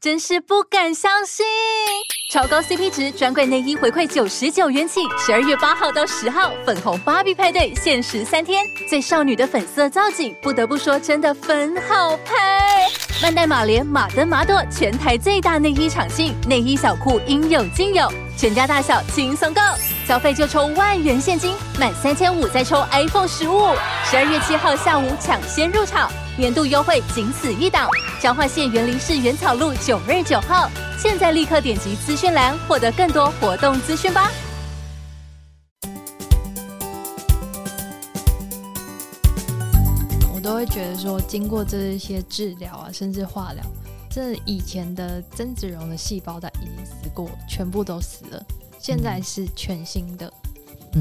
真是不敢相信！超高 CP 值专柜内衣回馈九十九元起，十二月八号到十号，粉红芭比派对限时三天，最少女的粉色造景，不得不说真的粉好拍。万代玛联马登玛朵全台最大内衣厂庆，内衣小裤应有尽有，全家大小轻松购，消费就抽万元现金，满三千五再抽 iPhone 十五。十二月七号下午抢先入场。年度优惠仅此一档，彰化县园林市原草路九二九号，现在立刻点击资讯栏获得更多活动资讯吧。我都会觉得说，经过这些治疗啊，甚至化疗，这以前的曾子荣的细胞在已经死过，全部都死了，现在是全新的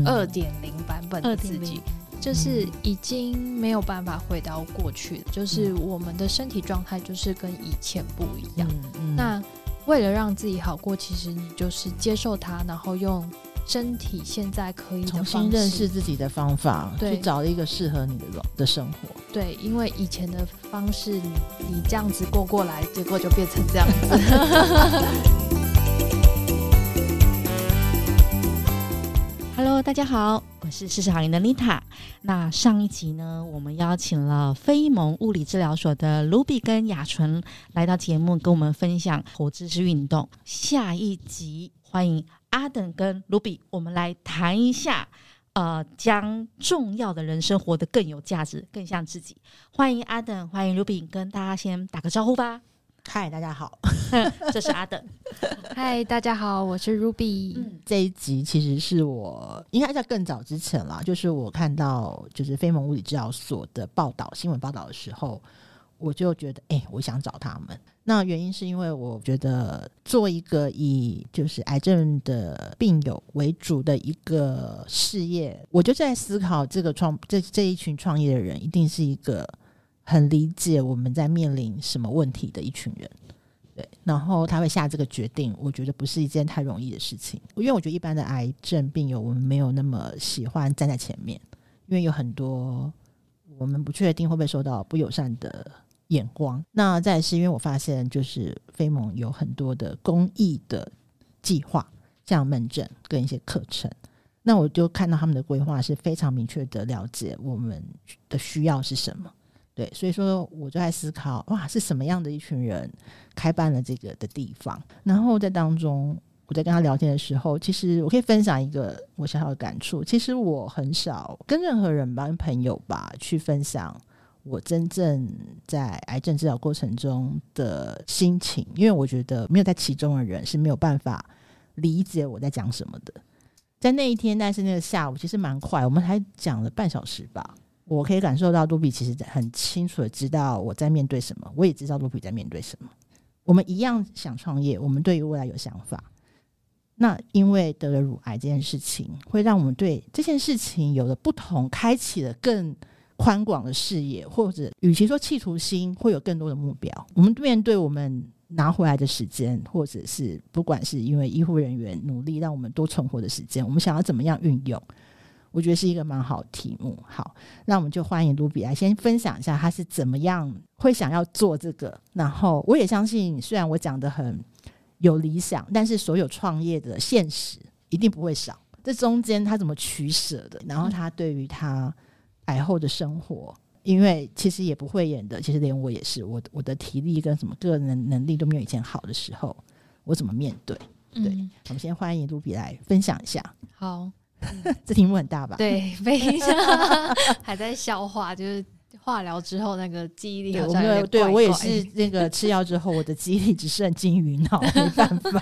二点零版本的自己。就是已经没有办法回到过去了，就是我们的身体状态就是跟以前不一样。嗯嗯、那为了让自己好过，其实你就是接受它，然后用身体现在可以重新认识自己的方法，去找一个适合你的的生活。对，因为以前的方式你，你你这样子过过来，结果就变成这样子。Hello，大家好，我是事实好龄的丽塔。那上一集呢，我们邀请了非盟物理治疗所的卢比跟雅纯来到节目，跟我们分享活知识运动。下一集欢迎阿等跟卢比，我们来谈一下，呃，将重要的人生活得更有价值，更像自己。欢迎阿等，欢迎卢比，跟大家先打个招呼吧。嗨，大家好，这是阿等。嗨，大家好，我是 Ruby。嗯，这一集其实是我应该在更早之前啦，就是我看到就是非盟物理治疗所的报道新闻报道的时候，我就觉得，哎、欸，我想找他们。那原因是因为我觉得做一个以就是癌症的病友为主的一个事业，我就在思考这个创这这一群创业的人，一定是一个。很理解我们在面临什么问题的一群人，对，然后他会下这个决定，我觉得不是一件太容易的事情，因为我觉得一般的癌症病友，我们没有那么喜欢站在前面，因为有很多我们不确定会不会受到不友善的眼光。那再是因为我发现，就是飞盟有很多的公益的计划，像门诊跟一些课程，那我就看到他们的规划是非常明确的了解我们的需要是什么。对，所以说我就在思考，哇，是什么样的一群人开办了这个的地方？然后在当中，我在跟他聊天的时候，其实我可以分享一个我小小的感触。其实我很少跟任何人吧，跟朋友吧，去分享我真正在癌症治疗过程中的心情，因为我觉得没有在其中的人是没有办法理解我在讲什么的。在那一天，但是那个下午其实蛮快，我们还讲了半小时吧。我可以感受到卢比其实很清楚的知道我在面对什么，我也知道卢比在面对什么。我们一样想创业，我们对于未来有想法。那因为得了乳癌这件事情，会让我们对这件事情有了不同，开启了更宽广的视野，或者与其说企图心，会有更多的目标。我们面对我们拿回来的时间，或者是不管是因为医护人员努力让我们多存活的时间，我们想要怎么样运用？我觉得是一个蛮好的题目。好，那我们就欢迎卢比来先分享一下他是怎么样会想要做这个。然后我也相信，虽然我讲的很有理想，但是所有创业的现实一定不会少。这中间他怎么取舍的？然后他对于他癌后的生活，因为其实也不会演的，其实连我也是，我我的体力跟什么个人能力都没有以前好的时候，我怎么面对？对，嗯、我们先欢迎卢比来分享一下。好。这题目很大吧？对，非常还在消化，就是化疗之后那个记忆力好像有。对，我也是那个吃药之后，我的记忆力只剩金鱼脑，没办法。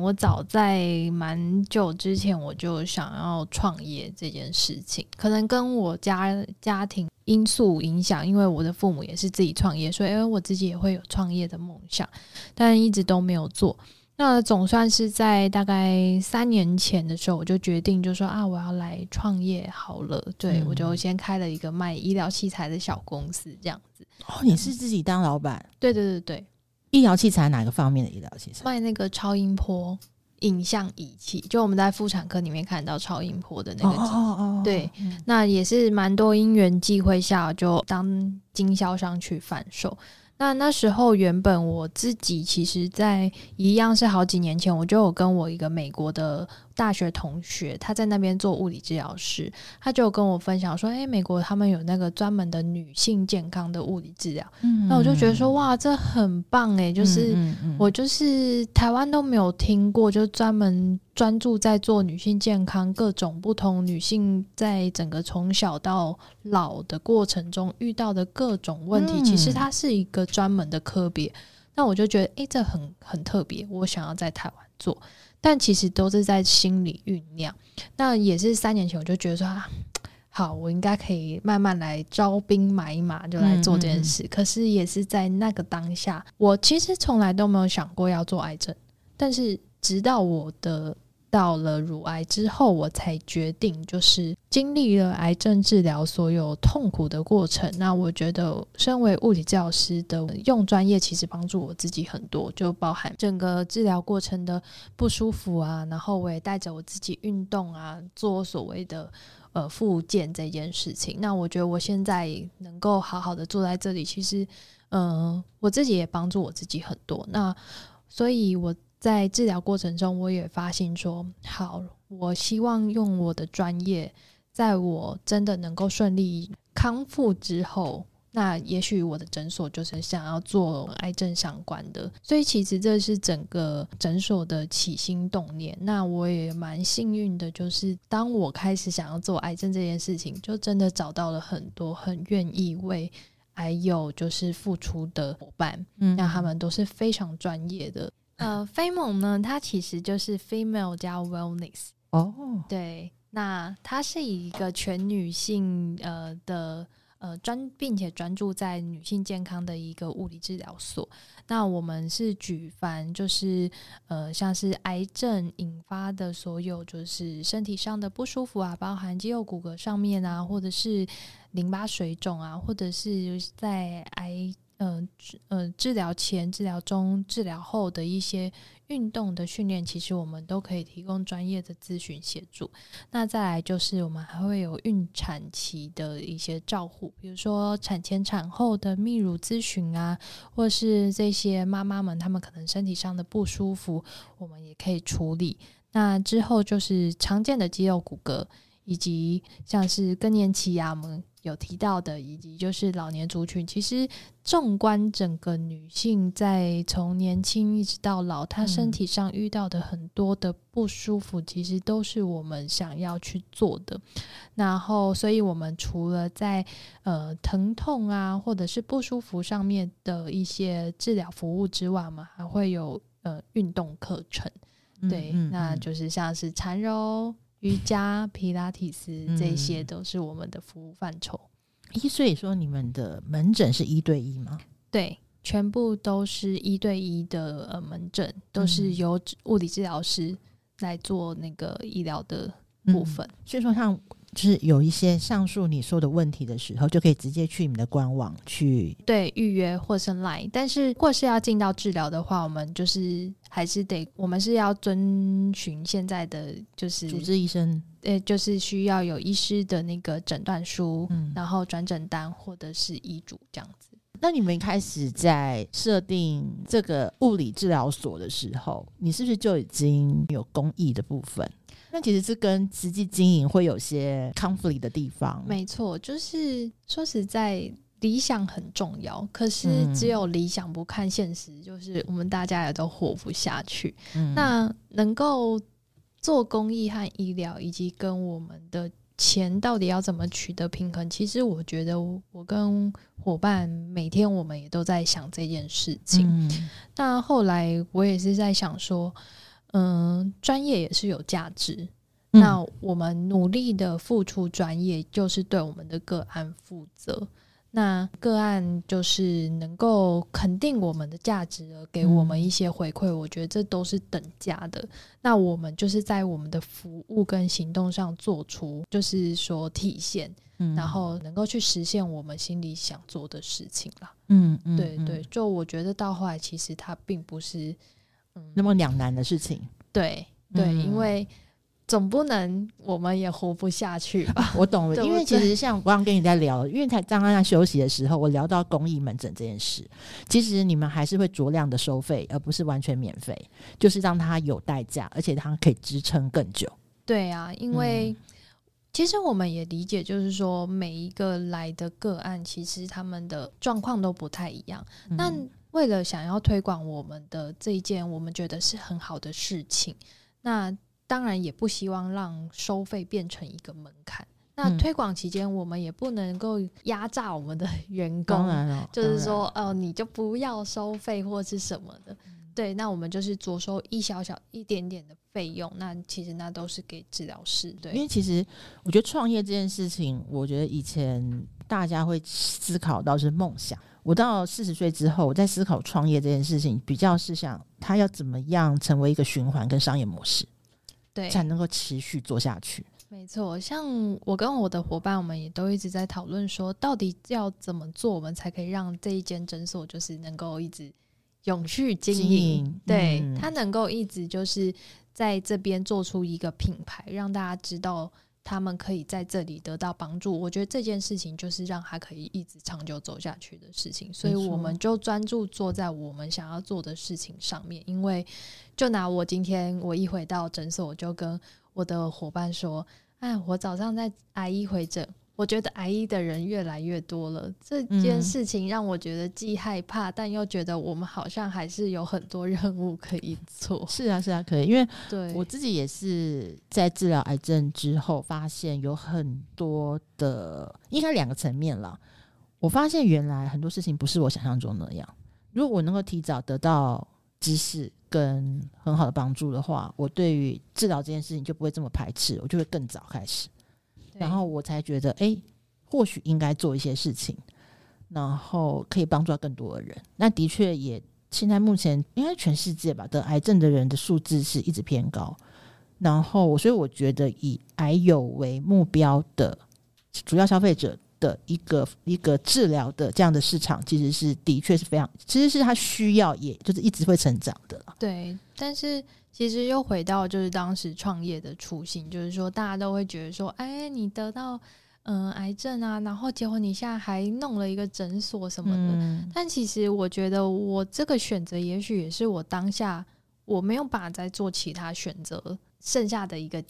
我早在蛮久之前我就想要创业这件事情，可能跟我家家庭因素影响，因为我的父母也是自己创业，所以我自己也会有创业的梦想，但一直都没有做。那总算是在大概三年前的时候，我就决定就说啊，我要来创业好了。对，我就先开了一个卖医疗器材的小公司，这样子。哦，你是自己当老板？对对对对，医疗器材哪个方面的医疗器材？卖那个超音波影像仪器，就我们在妇产科里面看到超音波的那个。哦哦哦。对，嗯、那也是蛮多因缘际会下就当经销商去贩售。那那时候原本我自己其实，在一样是好几年前，我就有跟我一个美国的大学同学，他在那边做物理治疗师，他就跟我分享说：“诶，美国他们有那个专门的女性健康的物理治疗。”嗯，那我就觉得说：“哇，这很棒诶！就是我就是台湾都没有听过，就专门专注在做女性健康，各种不同女性在整个从小到老的过程中遇到的各种问题，其实它是一个专门的科别。那我就觉得，诶，这很很特别，我想要在台湾做。”但其实都是在心里酝酿。那也是三年前，我就觉得说啊，好，我应该可以慢慢来招兵买马，就来做这件事。嗯嗯。可是也是在那个当下，我其实从来都没有想过要做癌症。但是直到我的。到了乳癌之后，我才决定，就是经历了癌症治疗所有痛苦的过程。那我觉得，身为物理教师的用专业，其实帮助我自己很多，就包含整个治疗过程的不舒服啊，然后我也带着我自己运动啊，做所谓的呃复健这件事情。那我觉得我现在能够好好的坐在这里，其实嗯、我自己也帮助我自己很多。那所以，我。在治疗过程中，我也发现说，好，我希望用我的专业，在我真的能够顺利康复之后，那也许我的诊所就是想要做癌症相关的。所以，其实这是整个诊所的起心动念。那我也蛮幸运的，就是当我开始想要做癌症这件事情，就真的找到了很多很愿意为还有就是付出的伙伴。嗯，那他们都是非常专业的。呃，飞猛呢，它其实就是 female 加 wellness 哦，oh. 对，那它是一个全女性呃的呃专，并且专注在女性健康的一个物理治疗所。那我们是举凡就是呃像是癌症引发的所有就是身体上的不舒服啊，包含肌肉骨骼上面啊，或者是淋巴水肿啊，或者是在癌。嗯，呃，治疗前、治疗中、治疗后的一些运动的训练，其实我们都可以提供专业的咨询协助。那再来就是，我们还会有孕产期的一些照护，比如说产前、产后的泌乳咨询啊，或是这些妈妈们她们可能身体上的不舒服，我们也可以处理。那之后就是常见的肌肉骨骼，以及像是更年期呀、我们。有提到的，以及就是老年族群，其实纵观整个女性在从年轻一直到老，她身体上遇到的很多的不舒服，其实都是我们想要去做的。然后，所以我们除了在呃疼痛啊，或者是不舒服上面的一些治疗服务之外嘛，还会有呃运动课程，对，嗯嗯嗯，那就是像是缠柔。瑜伽、皮拉提斯，这些都是我们的服务范畴。一、嗯，所以说你们的门诊是一对一吗？对，全部都是一对一的呃门诊，都是由物理治疗师来做那个医疗的部分。嗯、所以说，像就是有一些上述你说的问题的时候，就可以直接去你们的官网去对预约或是 Line。但是，或是要进到治疗的话，我们就是。还是得，我们是要遵循现在的就是主治医生，呃，就是需要有医师的那个诊断书，嗯，然后转诊单或者是医嘱这样子。那你们一开始在设定这个物理治疗所的时候，你是不是就已经有公益的部分？那其实是跟实际经营会有些 conflict 的地方。没错，就是说实在。理想很重要，可是只有理想不看现实，嗯、就是我们大家也都活不下去。嗯、那能够做公益和医疗，以及跟我们的钱到底要怎么取得平衡？其实我觉得，我跟伙伴每天我们也都在想这件事情。嗯、那后来我也是在想说，嗯，专业也是有价值。嗯、那我们努力的付出专业，就是对我们的个案负责。那个案就是能够肯定我们的价值，而给我们一些回馈，嗯、我觉得这都是等价的。那我们就是在我们的服务跟行动上做出，就是说体现，嗯、然后能够去实现我们心里想做的事情啦。嗯，嗯对对，就我觉得到后来，其实它并不是嗯那么两难的事情。对对，嗯、因为。总不能我们也活不下去吧？我懂了，因为其实像我刚跟你在聊，因为才刚刚在休息的时候，我聊到公益门诊这件事，其实你们还是会酌量的收费，而不是完全免费，就是让它有代价，而且它可以支撑更久。对啊，因为其实我们也理解，就是说每一个来的个案，其实他们的状况都不太一样。那、嗯、为了想要推广我们的这一件，我们觉得是很好的事情，那。当然也不希望让收费变成一个门槛。那推广期间，我们也不能够压榨我们的 员工，就是说，哦、呃，你就不要收费或是什么的。对，那我们就是着收一小小一点点的费用。那其实那都是给治疗师。对，因为其实我觉得创业这件事情，我觉得以前大家会思考到是梦想。我到四十岁之后，我在思考创业这件事情，比较是想他要怎么样成为一个循环跟商业模式。对，才能够持续做下去。没错，像我跟我的伙伴，我们也都一直在讨论说，到底要怎么做，我们才可以让这一间诊所就是能够一直永续经营。对，嗯，它能够一直就是在这边做出一个品牌，让大家知道。他们可以在这里得到帮助，我觉得这件事情就是让他可以一直长久走下去的事情，所以我们就专注做在我们想要做的事情上面。因为就拿我今天我一回到诊所，我就跟我的伙伴说：“哎，我早上在阿姨回诊。”我觉得癌医的人越来越多了，这件事情让我觉得既害怕，嗯、但又觉得我们好像还是有很多任务可以做。是啊，是啊，可以，因为对我自己也是在治疗癌症之后，发现有很多的，应该两个层面了。我发现原来很多事情不是我想象中那样。如果我能够提早得到知识跟很好的帮助的话，我对于治疗这件事情就不会这么排斥，我就会更早开始。然后我才觉得，哎、欸，或许应该做一些事情，然后可以帮助到更多的人。那的确也，现在目前应该全世界吧，得癌症的人的数字是一直偏高。然后，所以我觉得以癌友为目标的主要消费者的一个一个治疗的这样的市场，其实是的确是非常，其实是他需要，也就是一直会成长的。对，但是。其实又回到就是当时创业的初心，就是说大家都会觉得说，哎，你得到嗯、呃、癌症啊，然后结果你现在还弄了一个诊所什么的。嗯、但其实我觉得我这个选择，也许也是我当下我没有办法再做其他选择，剩下的一个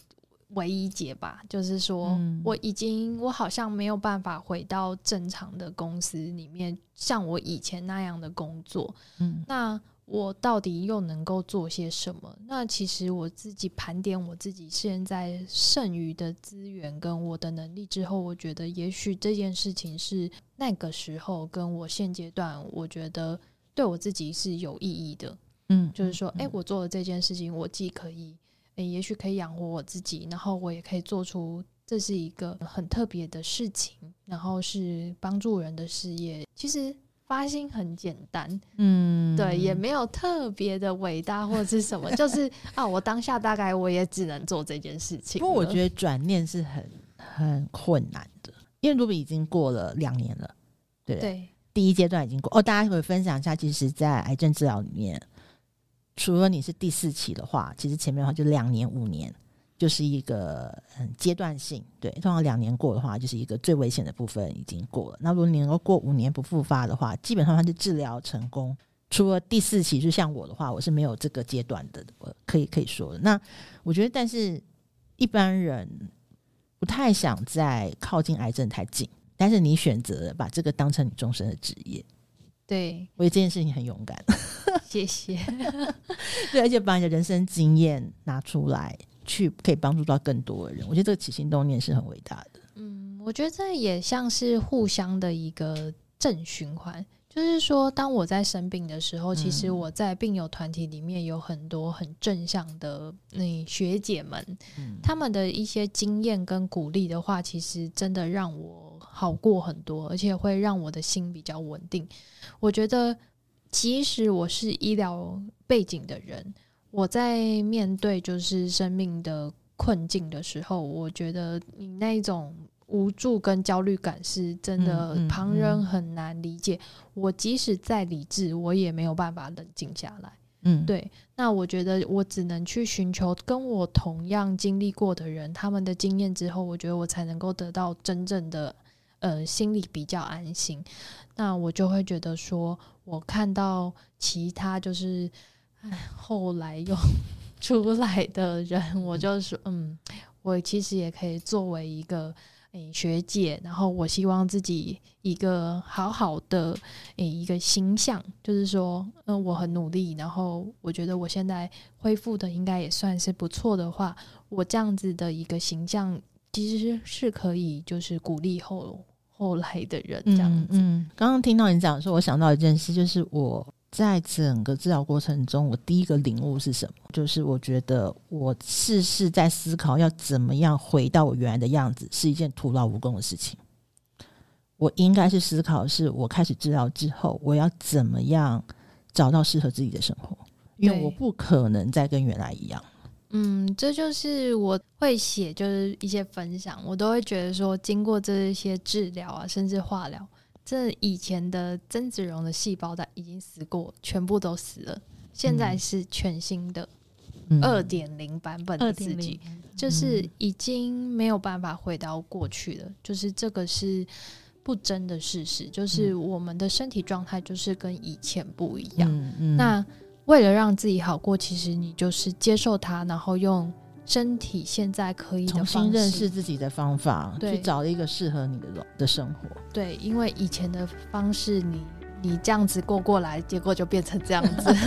唯一解吧。就是说、嗯、我已经我好像没有办法回到正常的公司里面，像我以前那样的工作。嗯，那。我到底又能够做些什么？那其实我自己盘点我自己现在剩余的资源跟我的能力之后，我觉得也许这件事情是那个时候跟我现阶段，我觉得对我自己是有意义的。嗯，就是说，哎、欸，我做了这件事情，我既可以，哎、欸，也许可以养活我自己，然后我也可以做出这是一个很特别的事情，然后是帮助人的事业。其实。发心很简单，嗯，对，也没有特别的伟大或者是什么，就是 啊，我当下大概我也只能做这件事情。不过我觉得转念是很很困难的，因为 Ruby 已经过了两年了，对不对？对，第一阶段已经过哦。大家可以分享一下，其实，在癌症治疗里面，除了你是第四期的话，其实前面的话就两年、五年。就是一个很阶段性，对，通常两年过的话，就是一个最危险的部分已经过了。那如果你能够过五年不复发的话，基本上它是治疗成功。除了第四期，就像我的话，我是没有这个阶段的，我可以可以说的。那我觉得，但是一般人不太想再靠近癌症太近，但是你选择把这个当成你终身的职业，对，我觉得这件事情很勇敢。谢谢。对，而且把你的人生经验拿出来。去可以帮助到更多的人，我觉得这个起心动念是很伟大的。嗯，我觉得这也像是互相的一个正循环。就是说，当我在生病的时候，其实我在病友团体里面有很多很正向的那学姐们，嗯，他们的一些经验跟鼓励的话，其实真的让我好过很多，而且会让我的心比较稳定。我觉得，即使我是医疗背景的人。我在面对就是生命的困境的时候，我觉得你那种无助跟焦虑感是真的，旁人很难理解。我即使再理智，我也没有办法冷静下来。嗯，对。那我觉得我只能去寻求跟我同样经历过的人，他们的经验之后，我觉得我才能够得到真正的呃心里比较安心。那我就会觉得说，我看到其他就是唉后来又 出来的人，我就说嗯，我其实也可以作为一个。诶、欸，学姐，然后我希望自己一个好好的诶、欸、一个形象，就是说，嗯、呃，我很努力，然后我觉得我现在恢复的应该也算是不错的话，我这样子的一个形象其实是可以，就是鼓励后后来的人这样子。嗯，刚、嗯、刚听到你讲说，我想到一件事，就是我。在整个治疗过程中，我第一个领悟是什么？就是我觉得我事事在思考要怎么样回到我原来的样子，是一件徒劳无功的事情。我应该是思考，是我开始治疗之后，我要怎么样找到适合自己的生活，因为我不可能再跟原来一样。嗯，这就是我会写，就是一些分享，我都会觉得说，经过这些治疗啊，甚至化疗。这以前的曾子荣的细胞在已经死过，全部都死了。现在是全新的二点零版本的自己，就是已经没有办法回到过去了。就是这个是不争的事实，就是我们的身体状态就是跟以前不一样。那为了让自己好过，其实你就是接受它，然后用。身体现在可以重新认识自己的方法，去找一个适合你的的生活。对，因为以前的方式你，你你这样子过过来，结果就变成这样子。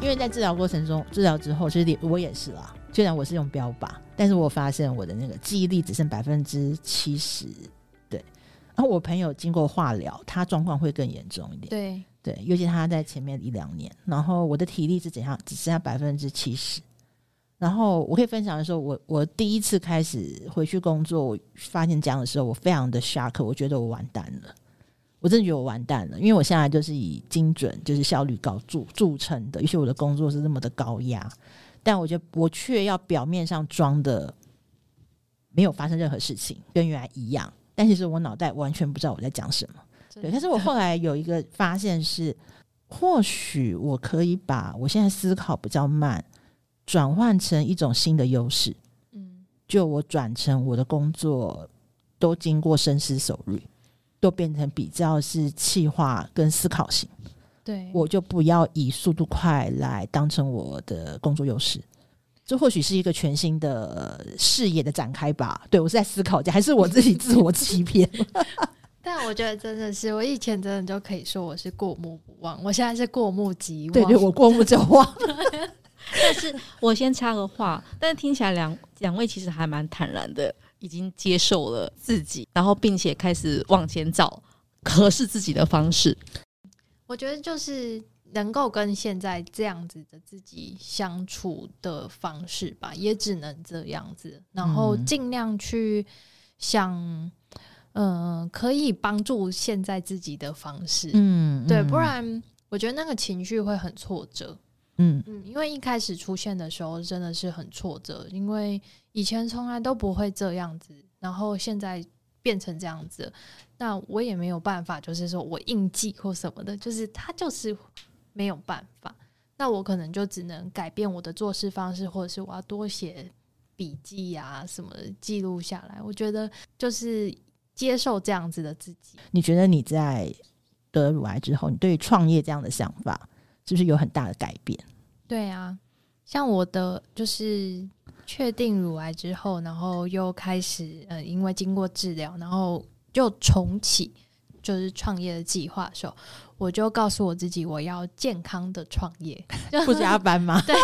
因为在治疗过程中，治疗之后，其实我也是啦。虽然我是用标靶，但是我发现我的那个记忆力只剩百分之七十。对，然后我朋友经过化疗，他状况会更严重一点。对对，尤其他在前面一两年，然后我的体力是怎样，只剩下百分之七十。然后我可以分享的时候，我我第一次开始回去工作，我发现这样的时候，我非常的 shock，我觉得我完蛋了。我真的觉得我完蛋了，因为我现在就是以精准、就是效率高著著称的，尤其我的工作是那么的高压。但我觉得我却要表面上装的没有发生任何事情，跟原来一样。但其实我脑袋完全不知道我在讲什么。对，但是我后来有一个发现是，或许我可以把我现在思考比较慢，转换成一种新的优势。嗯，就我转成我的工作都经过深思熟虑，都变成比较是气化跟思考型。对，我就不要以速度快来当成我的工作优势，这或许是一个全新的视野的展开吧。对，我是在思考，还是我自己自我欺骗？但我觉得真的是，我以前真的就可以说我是过目不忘，我现在是过目即忘。对对，我过目就忘。但是我先插个话，但是听起来两两位其实还蛮坦然的，已经接受了自己，然后并且开始往前找合适自己的方式。我觉得就是能够跟现在这样子的自己相处的方式吧，也只能这样子，然后尽量去想，嗯、呃，可以帮助现在自己的方式，嗯，对，不然我觉得那个情绪会很挫折，嗯。嗯，因为一开始出现的时候真的是很挫折，因为以前从来都不会这样子，然后现在。变成这样子，那我也没有办法，就是说我应记或什么的，就是他就是没有办法。那我可能就只能改变我的做事方式，或者是我要多写笔记啊什么的记录下来。我觉得就是接受这样子的自己。你觉得你在得乳癌之后，你对于创业这样的想法是不是有很大的改变？对啊，像我的就是。确定乳癌之后，然后又开始呃，因为经过治疗，然后就重启就是创业的计划的时候，我就告诉我自己，我要健康的创业，不加班吗？对，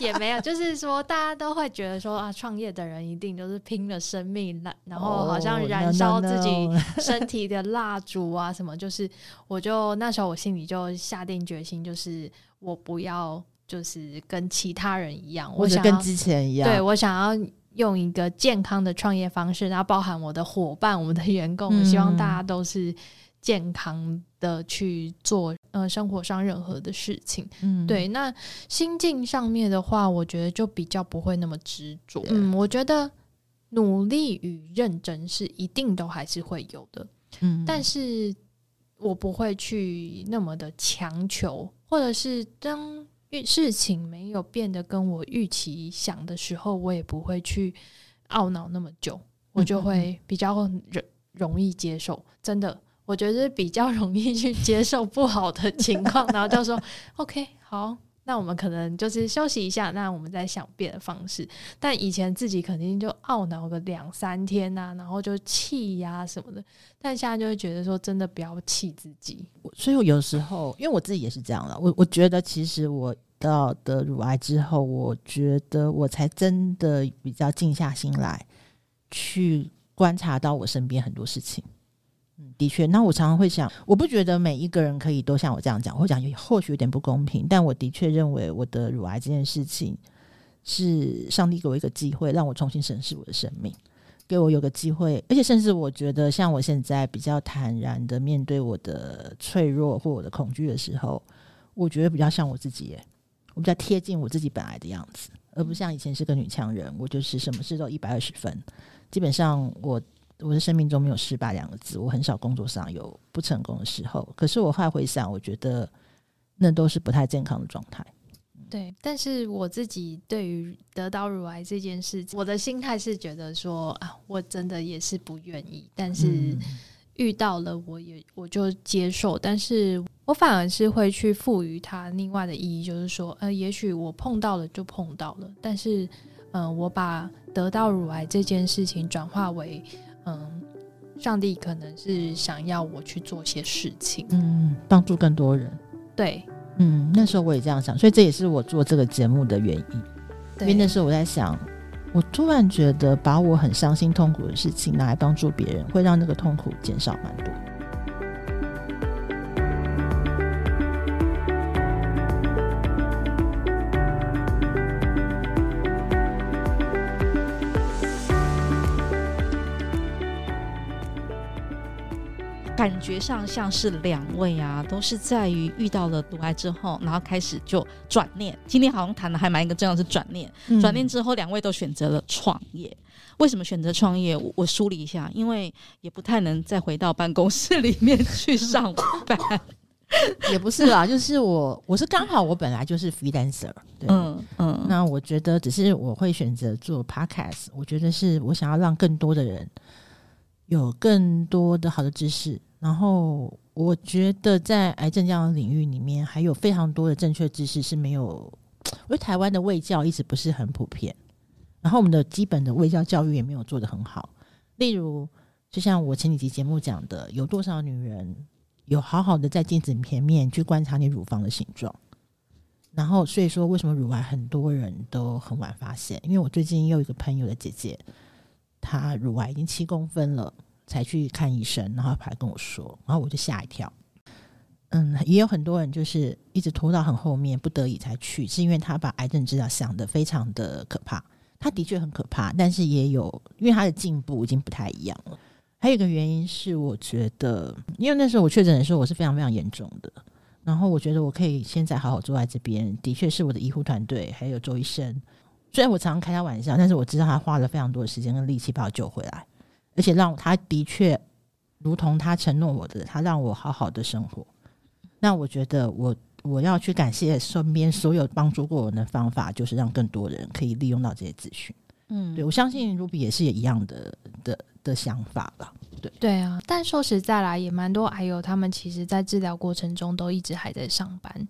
也没有，就是说大家都会觉得说啊，创业的人一定就是拼了生命，然后好像燃烧自己身体的蜡烛啊什么，就是我就那时候我心里就下定决心，就是我不要。就是跟其他人一样，我想跟之前一样，对，我想要用一个健康的创业方式，然后包含我的伙伴、我们的员工，我希望大家都是健康的去做呃生活上任何的事情。嗯，对。那心境上面的话，我觉得就比较不会那么执着。嗯，我觉得努力与认真是一定都还是会有的。嗯，但是我不会去那么的强求，或者是当事情没有变得跟我预期想的时候，我也不会去懊恼那么久，我就会比较容容易接受。真的，我觉得比较容易去接受不好的情况，然后就说 OK 好。那我们可能就是休息一下，那我们再想别的方式。但以前自己肯定就懊恼个两三天呐、啊，然后就气呀什么的。但现在就会觉得说，真的不要气自己。所以我有时候，因为我自己也是这样的，我我觉得其实我到得乳癌之后，我觉得我才真的比较静下心来去观察到我身边很多事情。的确，那我常常会想，我不觉得每一个人可以都像我这样讲，我讲或许有点不公平，但我的确认为我的乳癌这件事情是上帝给我一个机会，让我重新审视我的生命，给我有个机会，而且甚至我觉得，像我现在比较坦然的面对我的脆弱或我的恐惧的时候，我觉得比较像我自己耶，我比较贴近我自己本来的样子，而不像以前是个女强人，我就是什么事都一百二十分，基本上我。我的生命中没有失败两个字，我很少工作上有不成功的时候。可是我后来回想，我觉得那都是不太健康的状态。对，但是我自己对于得到乳癌这件事，我的心态是觉得说啊，我真的也是不愿意，但是遇到了，我也我就接受。但是我反而是会去赋予它另外的意义，就是说，呃，也许我碰到了就碰到了，但是，嗯、呃，我把得到乳癌这件事情转化为。嗯，上帝可能是想要我去做些事情，嗯，帮助更多人。对，嗯，那时候我也这样想，所以这也是我做这个节目的原因。对，因为那时候我在想，我突然觉得把我很伤心痛苦的事情拿来帮助别人，会让那个痛苦减少蛮多。感觉上像是两位啊，都是在于遇到了毒癌之后，然后开始就转念。今天好像谈的还蛮一个重要是转念。嗯、转念之后，两位都选择了创业。为什么选择创业？我，我梳理一下，因为也不太能再回到办公室里面去上班。也不是啦，就是我我是刚好我本来就是 freelancer。对，嗯嗯。那我觉得只是我会选择做 podcast，我觉得是我想要让更多的人有更多的好的知识。然后我觉得在癌症这样的领域里面，还有非常多的正确知识是没有，因为台湾的卫教一直不是很普遍，然后我们的基本的卫教教育也没有做得很好。例如，就像我前几集节目讲的，有多少女人有好好的在镜子前面去观察你乳房的形状？然后，所以说为什么乳癌很多人都很晚发现？因为我最近又有一个朋友的姐姐，她乳癌已经七公分了。才去看医生，然后他还跟我说，然后我就吓一跳。嗯，也有很多人就是一直拖到很后面，不得已才去，是因为他把癌症治疗想得非常的可怕。他的确很可怕，但是也有因为他的进步已经不太一样了。还有一个原因是，我觉得因为那时候我确诊的时候我是非常非常严重的，然后我觉得我可以现在好好坐在这边，的确是我的医护团队还有周医生。虽然我常常开他玩笑，但是我知道他花了非常多的时间跟力气把我救回来。而且让他的确，如同他承诺我的，他让我好好的生活。那我觉得我我要去感谢身边所有帮助过我的方法，就是让更多人可以利用到这些资讯。嗯，对，我相信 Ruby 也是也一样的的的想法吧。对对啊，但说实在啦，也蛮多还有他们其实在治疗过程中都一直还在上班。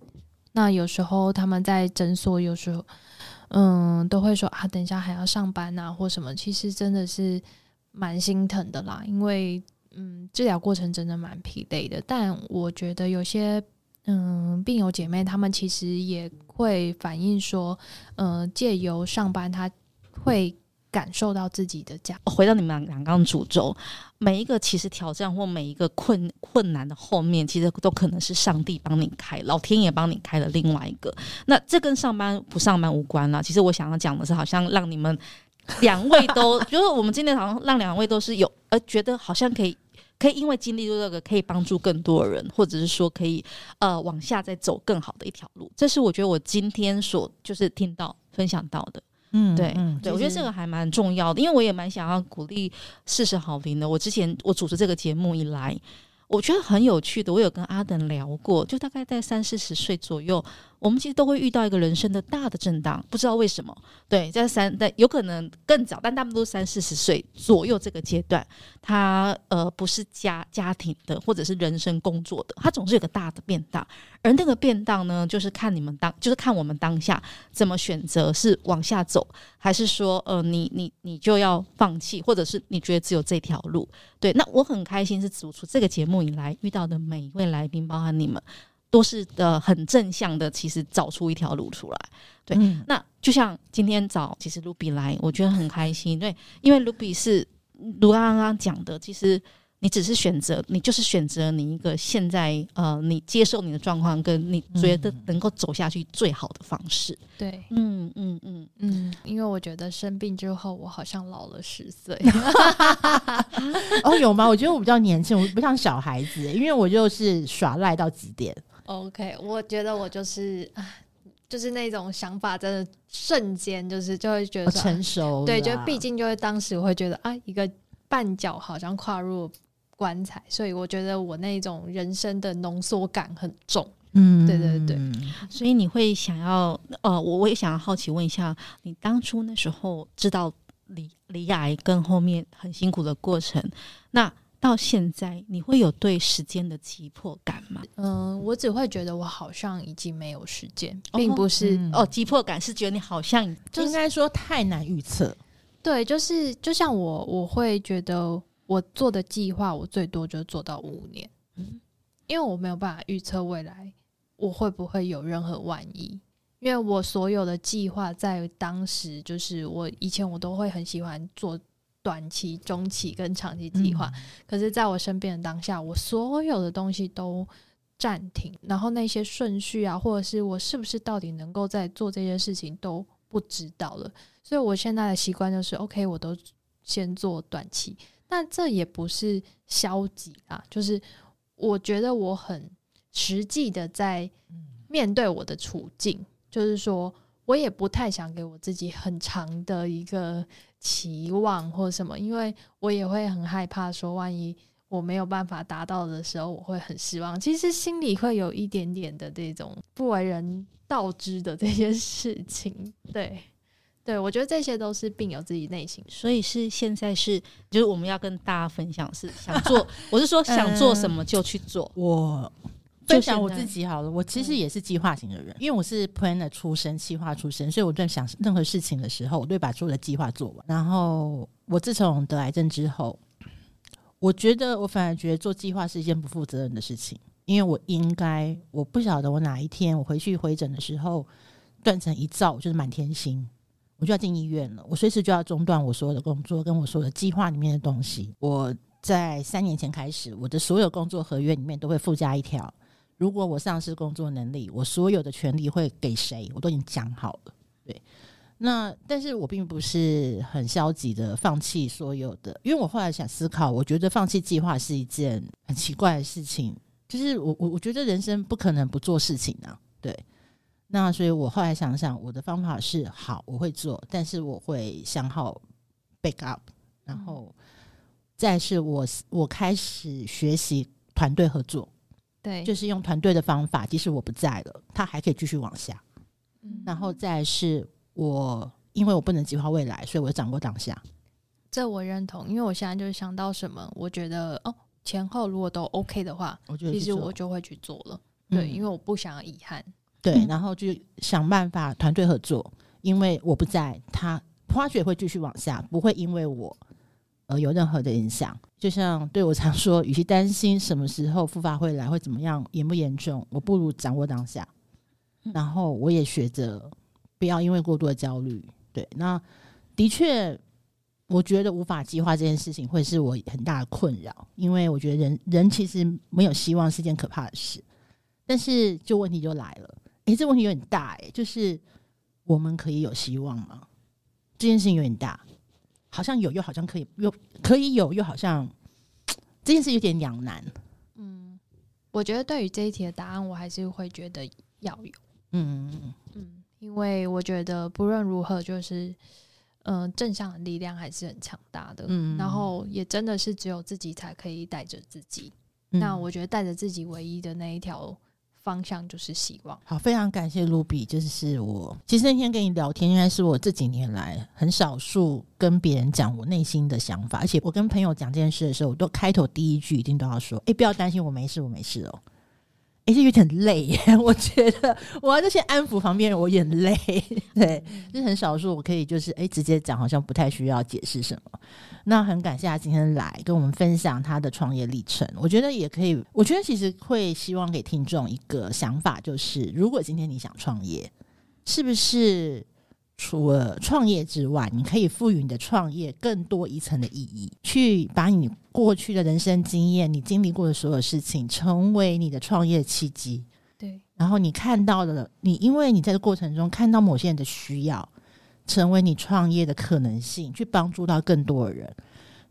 那有时候他们在诊所，有时候嗯都会说啊，等一下还要上班啊，或什么。其实真的是。蛮心疼的啦，因为嗯，治疗过程真的蛮疲累的。但我觉得有些嗯病友姐妹，她们其实也会反映说，呃，借由上班，她会感受到自己的家。回到你们两刚主轴，每一个其实挑战或每一个困困难的后面，其实都可能是上帝帮你开，老天爷帮你开了另外一个。那这跟上班不上班无关啦。其实我想要讲的是，好像让你们。两位都，就是我们今天好像让两位都是有，呃，觉得好像可以可以因为经历过这个，可以帮助更多人，或者是说可以呃往下再走更好的一条路。这是我觉得我今天所就是听到分享到的。嗯，对，嗯，对，我觉得这个还蛮重要的，因为我也蛮想要鼓励四十好评的。我之前我主持这个节目以来，我觉得很有趣的。我有跟阿等聊过，就大概在三四十岁左右。我们其实都会遇到一个人生的大的震荡，不知道为什么。对，在三，但有可能更早，但大部分都三四十岁左右这个阶段。他呃不是家家庭的，或者是人生工作的，他总是有个大的变动。而那个变动呢，就是看你们当，就是看我们当下怎么选择，是往下走，还是说呃你你你就要放弃，或者是你觉得只有这条路？对，那我很开心是主持这个节目以来遇到的每一位来宾，包含你们。都是的，很正向的，其实找出一条路出来。对，嗯、那就像今天找其实 Ruby 来，我觉得很开心。对，因为 Ruby 是卢刚刚讲的，其实你只是选择，你就是选择你一个现在呃，你接受你的状况，跟你觉得能够走下去最好的方式。对，嗯嗯嗯嗯，因为我觉得生病之后，我好像老了十岁。哦，有吗？我觉得我比较年轻，我不像小孩子，因为我就是耍赖到极点。OK，我觉得我就是啊，就是那种想法，真的瞬间就是就会觉得成熟。对，就毕竟就会当时我会觉得啊，一个绊脚好像跨入棺材，所以我觉得我那种人生的浓缩感很重。嗯，对对对。所以你会想要呃，我我也想要好奇问一下，你当初那时候知道离离癌跟后面很辛苦的过程，那。到现在，你会有对时间的急迫感吗？嗯，我只会觉得我好像已经没有时间，并不是哦、嗯、哦，急迫感是觉得你好像就应该说太难预测。对，就是就像我，我会觉得我做的计划，我最多就做到五年，嗯，因为我没有办法预测未来我会不会有任何万一，因为我所有的计划在当时，就是我以前我都会很喜欢做。短期、中期跟长期计划，嗯、可是在我身边的当下，我所有的东西都暂停，然后那些顺序啊，或者是我是不是到底能够在做这些事情都不知道了。所以我现在的习惯就是，OK，我都先做短期，但这也不是消极啊，就是我觉得我很实际的在面对我的处境，就是说我也不太想给我自己很长的一个。期望或什么，因为我也会很害怕，说万一我没有办法达到的时候，我会很失望。其实心里会有一点点的这种不为人道知的这些事情。对，对，我觉得这些都是病友自己内心。所以是现在是，就是我们要跟大家分享，是想做，我是说想做什么就去做。嗯、我。分享我自己好了，我其实也是计划型的人，嗯、因为我是 planner 出身、计划出身，所以我在想任何事情的时候，我都会把所有的计划做完。然后我自从得癌症之后，我觉得我反而觉得做计划是一件不负责任的事情，因为我应该，我不晓得我哪一天我回去回诊的时候，断成一兆，就是满天星，我就要进医院了，我随时就要中断我所有的工作跟我所有的计划里面的东西。我在三年前开始，我的所有工作合约里面都会附加一条。如果我丧失工作能力，我所有的权利会给谁？我都已经讲好了。对，那但是我并不是很消极的放弃所有的，因为我后来想思考，我觉得放弃计划是一件很奇怪的事情。就是我我我觉得人生不可能不做事情啊。对，那所以我后来想想，我的方法是好，我会做，但是我会想好 backup，然后再是我我开始学习团队合作。对，就是用团队的方法，即使我不在了，他还可以继续往下。嗯，然后再是我，因为我不能计划未来，所以我掌握当下。这我认同，因为我现在就是想到什么，我觉得哦，前后如果都 OK 的话，我其实我就会去做了。嗯、对，因为我不想要遗憾。对，然后就想办法团队合作，因为我不在，他 project 会继续往下，不会因为我。呃，有任何的影响，就像对我常说，与其担心什么时候复发会来，会怎么样，严不严重，我不如掌握当下。然后我也学着不要因为过度的焦虑。对，那的确，我觉得无法计划这件事情会是我很大的困扰，因为我觉得人人其实没有希望是件可怕的事。但是，就问题就来了，诶，这问题有点大，诶，就是我们可以有希望吗？这件事情有点大。好像有，又好像可以，又可以有，又好像 这件事有点两难。嗯，我觉得对于这一题的答案，我还是会觉得要有。嗯嗯，因为我觉得不论如何，就是嗯、呃，正向的力量还是很强大的。嗯，然后也真的是只有自己才可以带着自己。嗯、那我觉得带着自己唯一的那一条。方向就是希望。好，非常感谢卢比就是我其实那天跟你聊天，应该是我这几年来很少数跟别人讲我内心的想法，而且我跟朋友讲这件事的时候，我都开头第一句一定都要说：“哎、不要担心，我没事，我没事哦。”哎，这有点累耶，我觉得我要先安抚旁边人，我有点累。对，就是很少数我可以就是哎直接讲，好像不太需要解释什么。那很感谢他今天来跟我们分享他的创业历程。我觉得也可以，我觉得其实会希望给听众一个想法，就是如果今天你想创业，是不是除了创业之外，你可以赋予你的创业更多一层的意义，去把你过去的人生经验、你经历过的所有事情，成为你的创业契机。对，然后你看到了，你因为你在这过程中看到某些人的需要。成为你创业的可能性，去帮助到更多的人。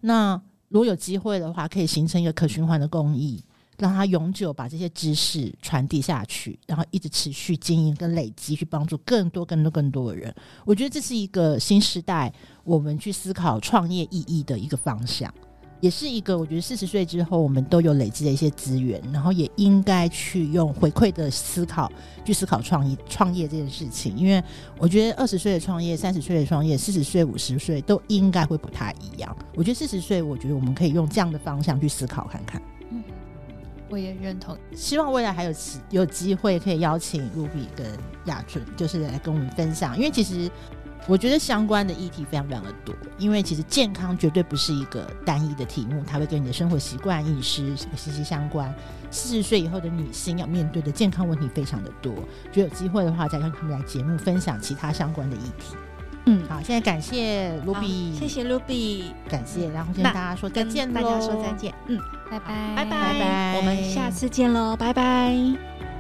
那如果有机会的话，可以形成一个可循环的公益，让它永久把这些知识传递下去，然后一直持续经营跟累积，去帮助更多、更多、更多的人。我觉得这是一个新时代我们去思考创业意义的一个方向。也是一个，我觉得四十岁之后，我们都有累积的一些资源，然后也应该去用回馈的思考去思考创意创业这件事情。因为我觉得二十岁的创业、三十岁的创业、四十岁、五十岁都应该会不太一样。我觉得四十岁，我觉得我们可以用这样的方向去思考看看。嗯，我也认同。希望未来还有有机会可以邀请 Ruby 跟亚纯，就是来跟我们分享，因为其实。我觉得相关的议题非常非常的多，因为其实健康绝对不是一个单一的题目，它会跟你的生活习惯、饮食息息相关。四十岁以后的女性要面对的健康问题非常的多，就有机会的话再让他们来节目分享其他相关的议题。嗯，好，现在感谢 Ruby，谢谢 Ruby，感谢，然后跟大家说再见，大家说再见，嗯，拜拜，拜拜，拜拜，我们下次见喽，拜拜。